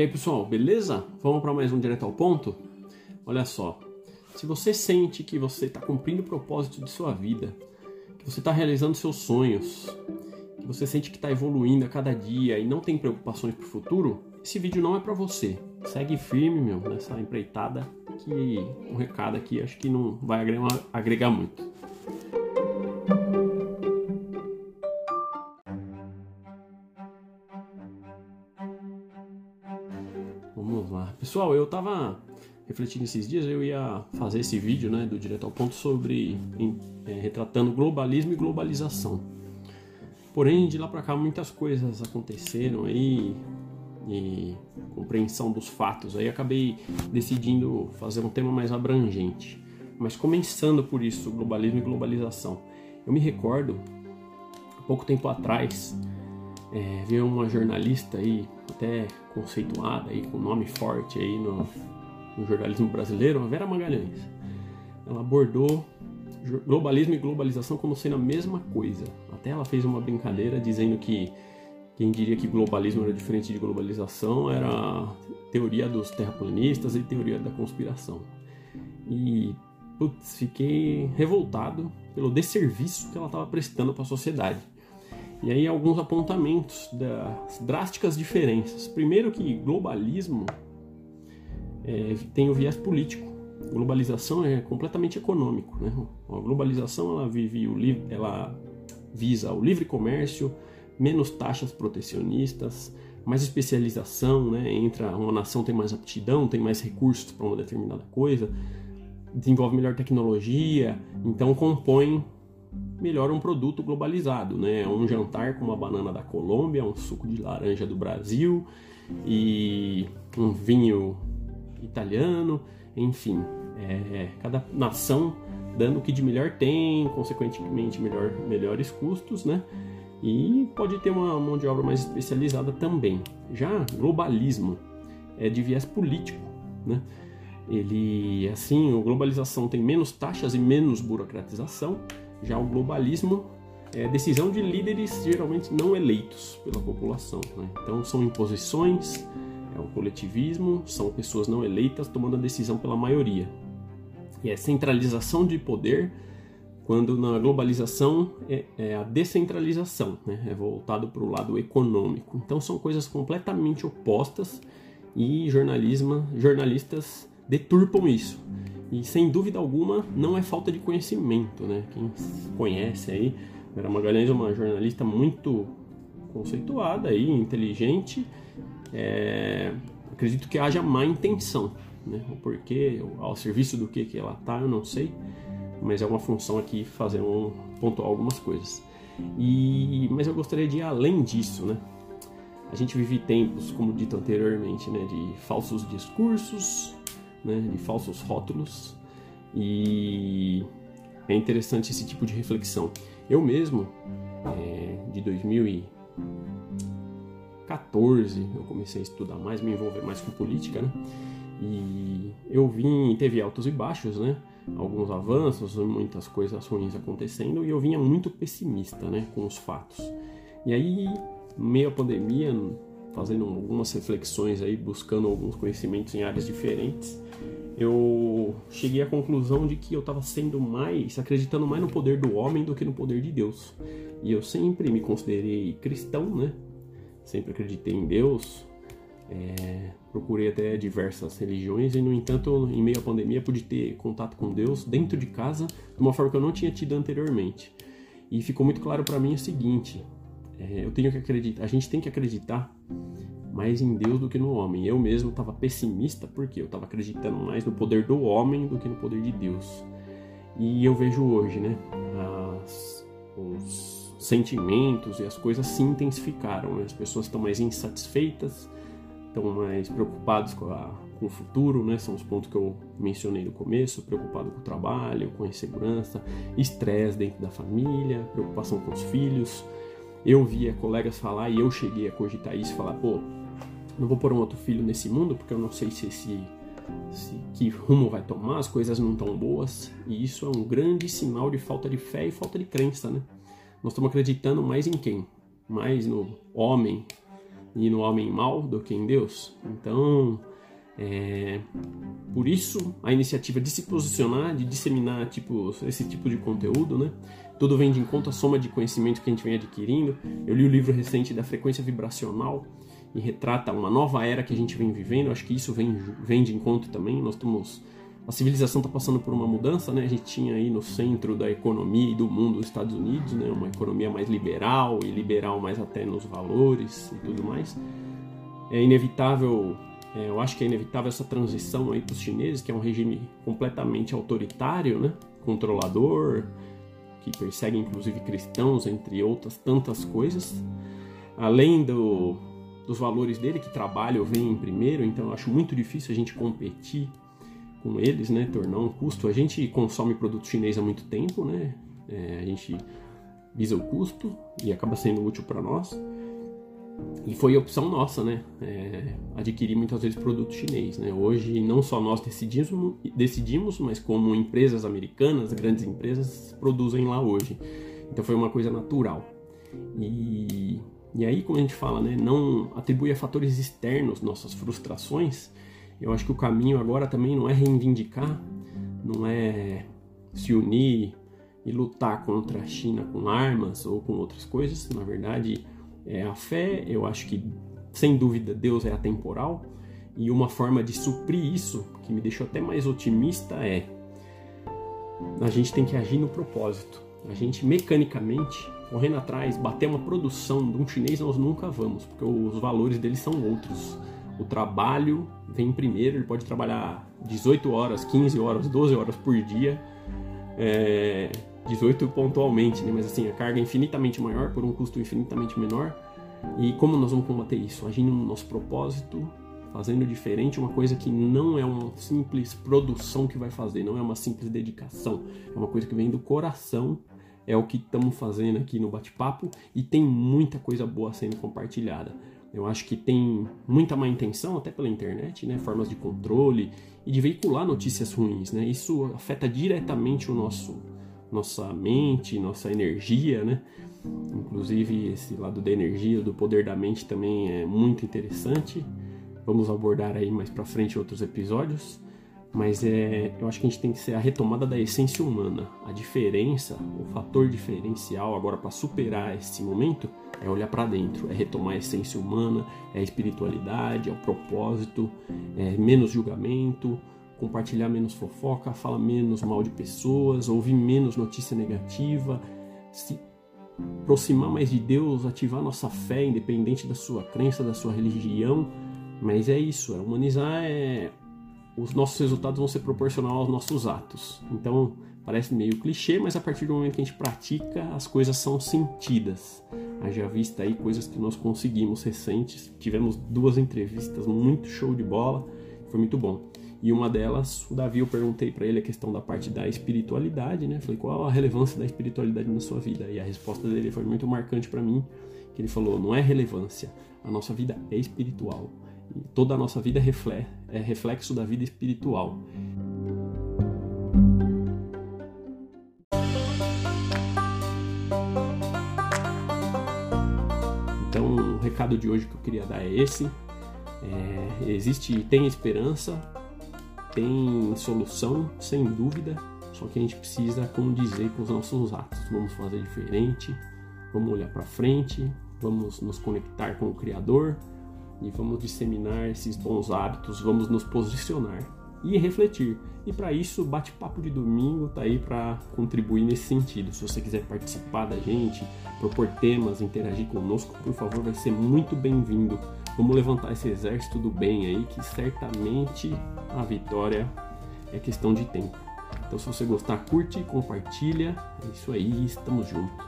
E aí, pessoal, beleza? Vamos para mais um direto ao ponto? Olha só, se você sente que você está cumprindo o propósito de sua vida, que você está realizando seus sonhos, que você sente que está evoluindo a cada dia e não tem preocupações para o futuro, esse vídeo não é para você. Segue firme, meu, nessa empreitada que um recado aqui acho que não vai agregar muito. Vamos lá. Pessoal, eu tava refletindo esses dias, eu ia fazer esse vídeo, né, do Direto ao Ponto sobre em, é, retratando globalismo e globalização. Porém, de lá para cá muitas coisas aconteceram aí e compreensão dos fatos. Aí acabei decidindo fazer um tema mais abrangente. Mas começando por isso, globalismo e globalização. Eu me recordo, pouco tempo atrás, é, uma jornalista aí, até conceituada aí, com nome forte aí no, no jornalismo brasileiro, a Vera Magalhães. Ela abordou globalismo e globalização como sendo a mesma coisa. Até ela fez uma brincadeira dizendo que quem diria que globalismo era diferente de globalização era a teoria dos terraplanistas e teoria da conspiração. E putz, fiquei revoltado pelo desserviço que ela estava prestando para a sociedade. E aí alguns apontamentos das drásticas diferenças. Primeiro que globalismo é, tem o viés político. Globalização é completamente econômico. Né? A globalização ela vive o ela visa o livre comércio, menos taxas protecionistas, mais especialização, né? Entra uma nação tem mais aptidão, tem mais recursos para uma determinada coisa, desenvolve melhor tecnologia, então compõe melhor um produto globalizado, né? Um jantar com uma banana da Colômbia, um suco de laranja do Brasil e um vinho italiano, enfim, é, cada nação dando o que de melhor tem, consequentemente melhor, melhores custos, né? e pode ter uma mão de obra mais especializada também. Já globalismo é de viés político, né? Ele, assim, a globalização tem menos taxas e menos burocratização. Já o globalismo é decisão de líderes geralmente não eleitos pela população. Né? Então são imposições, é o coletivismo, são pessoas não eleitas tomando a decisão pela maioria. E é centralização de poder quando na globalização é, é a descentralização, né? é voltado para o lado econômico. Então são coisas completamente opostas e jornalismo, jornalistas deturpam isso. E sem dúvida alguma não é falta de conhecimento, né? Quem conhece aí, Vera Magalhães é uma jornalista muito conceituada e inteligente. É, acredito que haja má intenção, né? O porquê, ao serviço do que que ela tá, eu não sei mas é uma função aqui fazer um pontuar algumas coisas. E mas eu gostaria de ir além disso, né? A gente vive tempos, como dito anteriormente, né, de falsos discursos, né, de falsos rótulos, e é interessante esse tipo de reflexão. Eu mesmo, é, de 2014, eu comecei a estudar mais, me envolver mais com política, né? E eu vim, teve altos e baixos, né? alguns avanços, muitas coisas ruins acontecendo, e eu vinha muito pessimista né, com os fatos. E aí, meio à pandemia, fazendo algumas reflexões aí, buscando alguns conhecimentos em áreas diferentes, eu cheguei à conclusão de que eu estava sendo mais, acreditando mais no poder do homem do que no poder de Deus. E eu sempre me considerei cristão, né? Sempre acreditei em Deus, é, procurei até diversas religiões e, no entanto, em meio à pandemia, pude ter contato com Deus dentro de casa de uma forma que eu não tinha tido anteriormente. E ficou muito claro para mim o seguinte: é, eu tenho que acreditar, a gente tem que acreditar mais em Deus do que no homem. Eu mesmo estava pessimista porque eu estava acreditando mais no poder do homem do que no poder de Deus. E eu vejo hoje, né, as, os sentimentos e as coisas se intensificaram. Né? As pessoas estão mais insatisfeitas estão mais preocupados com, com, o futuro, né? São os pontos que eu mencionei no começo, preocupado com o trabalho, com a insegurança, estresse dentro da família, preocupação com os filhos. Eu via colegas falar e eu cheguei a cogitar isso, falar, pô, não vou pôr um outro filho nesse mundo porque eu não sei se esse se, que rumo vai tomar, as coisas não estão boas, e isso é um grande sinal de falta de fé e falta de crença, né? Nós estamos acreditando mais em quem? Mais no homem, e no homem mau do que em Deus. Então, é, por isso a iniciativa de se posicionar, de disseminar tipo, esse tipo de conteúdo, né? Tudo vem de encontro à soma de conhecimento que a gente vem adquirindo. Eu li o livro recente da frequência vibracional e retrata uma nova era que a gente vem vivendo. Acho que isso vem, vem de encontro também. Nós estamos a civilização está passando por uma mudança, né? A gente tinha aí no centro da economia e do mundo os Estados Unidos, né? Uma economia mais liberal e liberal mais até nos valores e tudo mais. É inevitável, é, eu acho que é inevitável essa transição aí para os chineses, que é um regime completamente autoritário, né? Controlador, que persegue inclusive cristãos, entre outras tantas coisas. Além do, dos valores dele, que trabalho vem em primeiro, então eu acho muito difícil a gente competir com eles, né? Tornar um custo. A gente consome produto chinês há muito tempo, né? É, a gente visa o custo e acaba sendo útil para nós. E foi opção nossa, né? É, adquirir muitas vezes produto chinês, né? Hoje não só nós decidimos, decidimos, mas como empresas americanas, grandes empresas, produzem lá hoje. Então foi uma coisa natural. E, e aí, como a gente fala, né? Não atribui a fatores externos nossas frustrações eu acho que o caminho agora também não é reivindicar, não é se unir e lutar contra a China com armas ou com outras coisas. Na verdade, é a fé. Eu acho que, sem dúvida, Deus é atemporal. E uma forma de suprir isso, que me deixou até mais otimista, é a gente tem que agir no propósito. A gente mecanicamente, correndo atrás, bater uma produção de um chinês, nós nunca vamos, porque os valores deles são outros o trabalho vem primeiro, ele pode trabalhar 18 horas, 15 horas, 12 horas por dia, é, 18 pontualmente, né? mas assim, a carga é infinitamente maior por um custo infinitamente menor. E como nós vamos combater isso? Agindo no nosso propósito, fazendo diferente, uma coisa que não é uma simples produção que vai fazer, não é uma simples dedicação, é uma coisa que vem do coração, é o que estamos fazendo aqui no bate-papo e tem muita coisa boa sendo compartilhada. Eu acho que tem muita má intenção, até pela internet, né? Formas de controle e de veicular notícias ruins, né? Isso afeta diretamente o nosso nossa mente, nossa energia, né? Inclusive esse lado da energia, do poder da mente também é muito interessante. Vamos abordar aí mais para frente outros episódios, mas é, eu acho que a gente tem que ser a retomada da essência humana, a diferença, o fator diferencial agora para superar esse momento é olhar para dentro, é retomar a essência humana, é a espiritualidade, é o propósito, é menos julgamento, compartilhar menos fofoca, falar menos mal de pessoas, ouvir menos notícia negativa, se aproximar mais de Deus, ativar nossa fé, independente da sua crença, da sua religião. Mas é isso, é humanizar, é... os nossos resultados vão ser proporcional aos nossos atos. Então, parece meio clichê, mas a partir do momento que a gente pratica, as coisas são sentidas. Haja vista aí coisas que nós conseguimos recentes. Tivemos duas entrevistas muito show de bola, foi muito bom. E uma delas, o Davi, eu perguntei para ele a questão da parte da espiritualidade, né? Falei, qual a relevância da espiritualidade na sua vida? E a resposta dele foi muito marcante para mim, que ele falou, não é relevância, a nossa vida é espiritual. E toda a nossa vida é reflexo da vida espiritual. recado de hoje que eu queria dar é esse. É, existe, tem esperança, tem solução, sem dúvida. Só que a gente precisa condizer com os nossos atos. Vamos fazer diferente, vamos olhar para frente, vamos nos conectar com o Criador e vamos disseminar esses bons hábitos, vamos nos posicionar e refletir. E para isso, bate-papo de domingo tá aí para contribuir nesse sentido. Se você quiser participar da gente, propor temas, interagir conosco, por favor, vai ser muito bem-vindo. Vamos levantar esse exército do bem aí, que certamente a vitória é questão de tempo. Então, se você gostar, curte, compartilha. É isso aí, estamos juntos.